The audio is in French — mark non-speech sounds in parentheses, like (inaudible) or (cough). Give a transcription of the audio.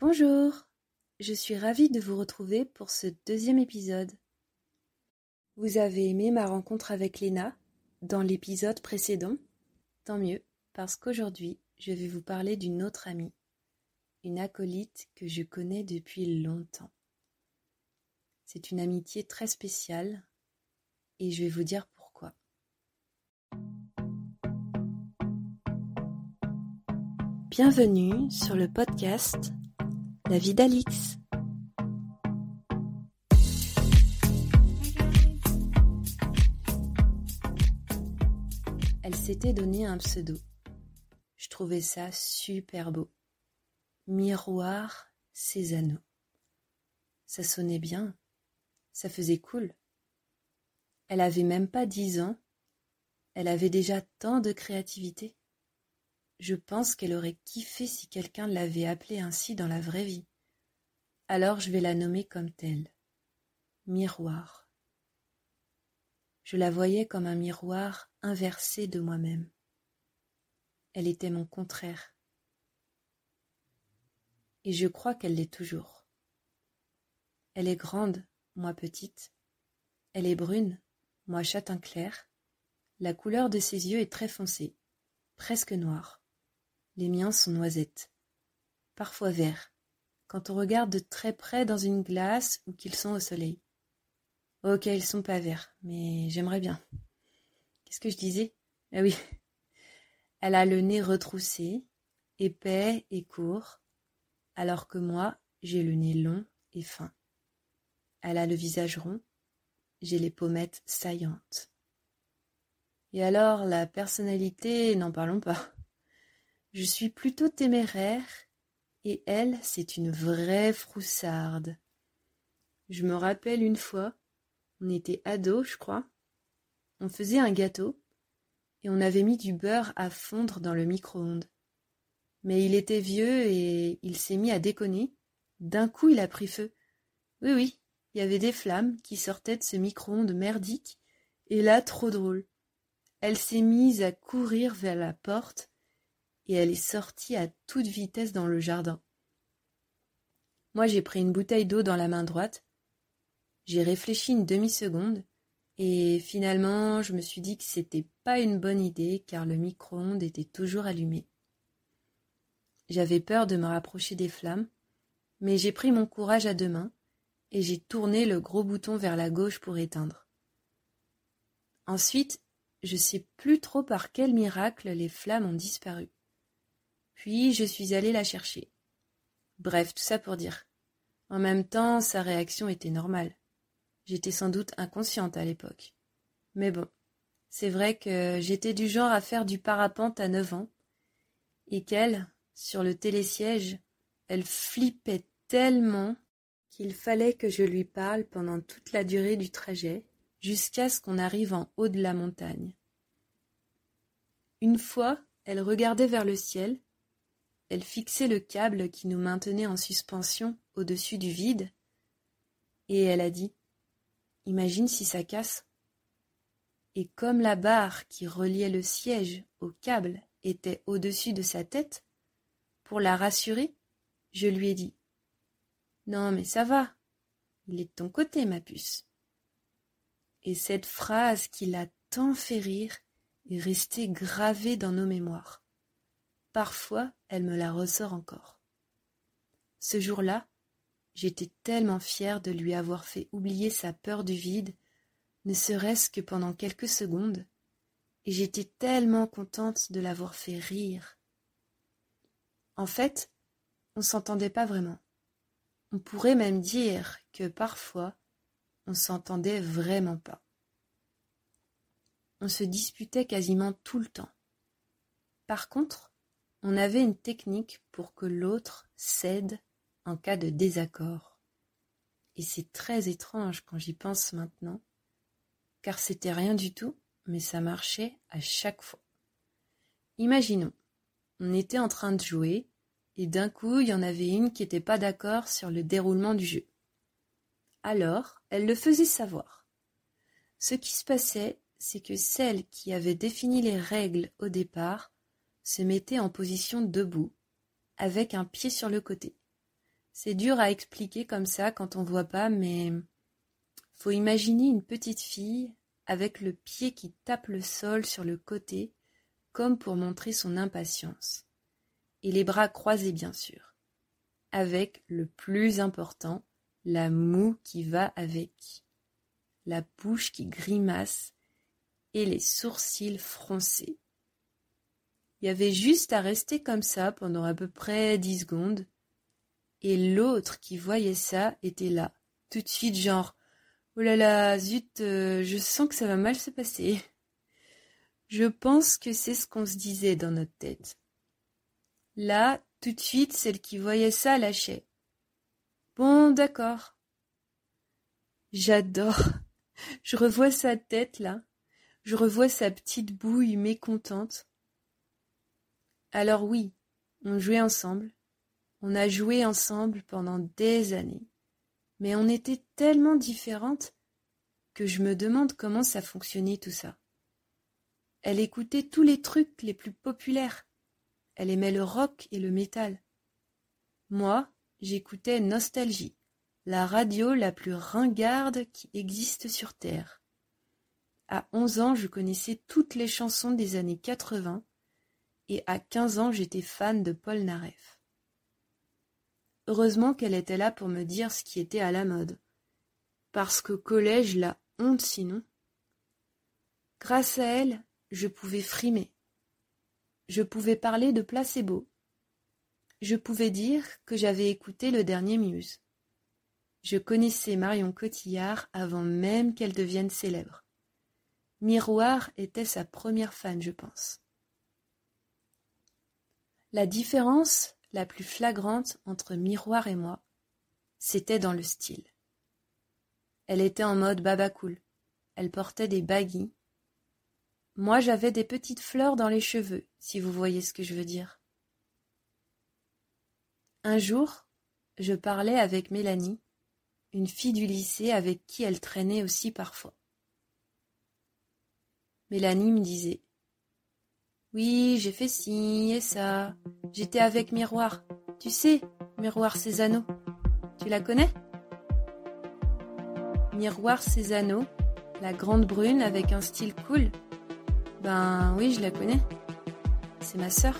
Bonjour, je suis ravie de vous retrouver pour ce deuxième épisode. Vous avez aimé ma rencontre avec Léna dans l'épisode précédent? Tant mieux, parce qu'aujourd'hui je vais vous parler d'une autre amie, une acolyte que je connais depuis longtemps. C'est une amitié très spéciale et je vais vous dire pourquoi. Bienvenue sur le podcast La vie d'Alix. Elle s'était donné un pseudo. Je trouvais ça super beau. Miroir Cézanne. Ça sonnait bien. Ça faisait cool. Elle avait même pas dix ans. Elle avait déjà tant de créativité. Je pense qu'elle aurait kiffé si quelqu'un l'avait appelée ainsi dans la vraie vie. Alors je vais la nommer comme telle. Miroir. Je la voyais comme un miroir inversé de moi-même. Elle était mon contraire. Et je crois qu'elle l'est toujours. Elle est grande, moi petite. Elle est brune, moi châtain clair. La couleur de ses yeux est très foncée, presque noire. Les miens sont noisettes, parfois verts, quand on regarde de très près dans une glace ou qu'ils sont au soleil. Ok, ils sont pas verts, mais j'aimerais bien. Qu'est-ce que je disais? Ah oui. (laughs) Elle a le nez retroussé, épais et court, alors que moi, j'ai le nez long et fin. Elle a le visage rond, j'ai les pommettes saillantes. Et alors, la personnalité, n'en parlons pas. Je suis plutôt téméraire, et elle, c'est une vraie froussarde. Je me rappelle une fois, on était ados, je crois. On faisait un gâteau, et on avait mis du beurre à fondre dans le micro-ondes. Mais il était vieux et il s'est mis à déconner. D'un coup, il a pris feu. Oui, oui, il y avait des flammes qui sortaient de ce micro-ondes merdique, et là, trop drôle. Elle s'est mise à courir vers la porte, et elle est sortie à toute vitesse dans le jardin. Moi, j'ai pris une bouteille d'eau dans la main droite. J'ai réfléchi une demi-seconde, et finalement, je me suis dit que c'était pas une bonne idée car le micro-ondes était toujours allumé. J'avais peur de me rapprocher des flammes, mais j'ai pris mon courage à deux mains et j'ai tourné le gros bouton vers la gauche pour éteindre. Ensuite, je sais plus trop par quel miracle les flammes ont disparu. Puis je suis allée la chercher. Bref, tout ça pour dire. En même temps, sa réaction était normale. J'étais sans doute inconsciente à l'époque. Mais bon, c'est vrai que j'étais du genre à faire du parapente à neuf ans, et qu'elle, sur le télésiège, elle flippait tellement qu'il fallait que je lui parle pendant toute la durée du trajet, jusqu'à ce qu'on arrive en haut de la montagne. Une fois, elle regardait vers le ciel, elle fixait le câble qui nous maintenait en suspension au-dessus du vide, et elle a dit Imagine si ça casse. Et comme la barre qui reliait le siège au câble était au-dessus de sa tête, pour la rassurer, je lui ai dit non, mais ça va. Il est de ton côté, ma puce. Et cette phrase qui l'a tant fait rire est restée gravée dans nos mémoires. Parfois, elle me la ressort encore. Ce jour-là, j'étais tellement fière de lui avoir fait oublier sa peur du vide, ne serait-ce que pendant quelques secondes, et j'étais tellement contente de l'avoir fait rire. En fait, on s'entendait pas vraiment. On pourrait même dire que parfois on s'entendait vraiment pas. On se disputait quasiment tout le temps. Par contre, on avait une technique pour que l'autre cède en cas de désaccord. Et c'est très étrange quand j'y pense maintenant, car c'était rien du tout, mais ça marchait à chaque fois. Imaginons, on était en train de jouer, et d'un coup il y en avait une qui n'était pas d'accord sur le déroulement du jeu. Alors elle le faisait savoir. Ce qui se passait, c'est que celle qui avait défini les règles au départ se mettait en position debout, avec un pied sur le côté. C'est dur à expliquer comme ça quand on voit pas, mais faut imaginer une petite fille avec le pied qui tape le sol sur le côté, comme pour montrer son impatience, et les bras croisés bien sûr, avec le plus important, la moue qui va avec, la bouche qui grimace et les sourcils froncés. Il y avait juste à rester comme ça pendant à peu près dix secondes, et l'autre qui voyait ça était là, tout de suite genre Oh là là, zut, euh, je sens que ça va mal se passer. Je pense que c'est ce qu'on se disait dans notre tête. Là, tout de suite, celle qui voyait ça lâchait. Bon, d'accord. J'adore. (laughs) Je revois sa tête là. Je revois sa petite bouille mécontente. Alors oui, on jouait ensemble. On a joué ensemble pendant des années. Mais on était tellement différentes que je me demande comment ça fonctionnait tout ça. Elle écoutait tous les trucs les plus populaires. Elle aimait le rock et le métal. Moi, j'écoutais Nostalgie, la radio la plus ringarde qui existe sur Terre. À onze ans, je connaissais toutes les chansons des années quatre-vingt, et à quinze ans, j'étais fan de Paul Naref. Heureusement qu'elle était là pour me dire ce qui était à la mode. Parce qu'au collège, la honte sinon. Grâce à elle, je pouvais frimer. Je pouvais parler de placebo. Je pouvais dire que j'avais écouté le dernier Muse. Je connaissais Marion Cotillard avant même qu'elle devienne célèbre. Miroir était sa première fan, je pense. La différence, la plus flagrante entre Miroir et moi, c'était dans le style. Elle était en mode baba cool. Elle portait des baguilles. Moi, j'avais des petites fleurs dans les cheveux, si vous voyez ce que je veux dire. Un jour, je parlais avec Mélanie, une fille du lycée avec qui elle traînait aussi parfois. Mélanie me disait oui, j'ai fait ci et ça. J'étais avec Miroir. Tu sais, Miroir Césano. Tu la connais? Miroir Césano, la grande brune avec un style cool. Ben oui, je la connais. C'est ma sœur.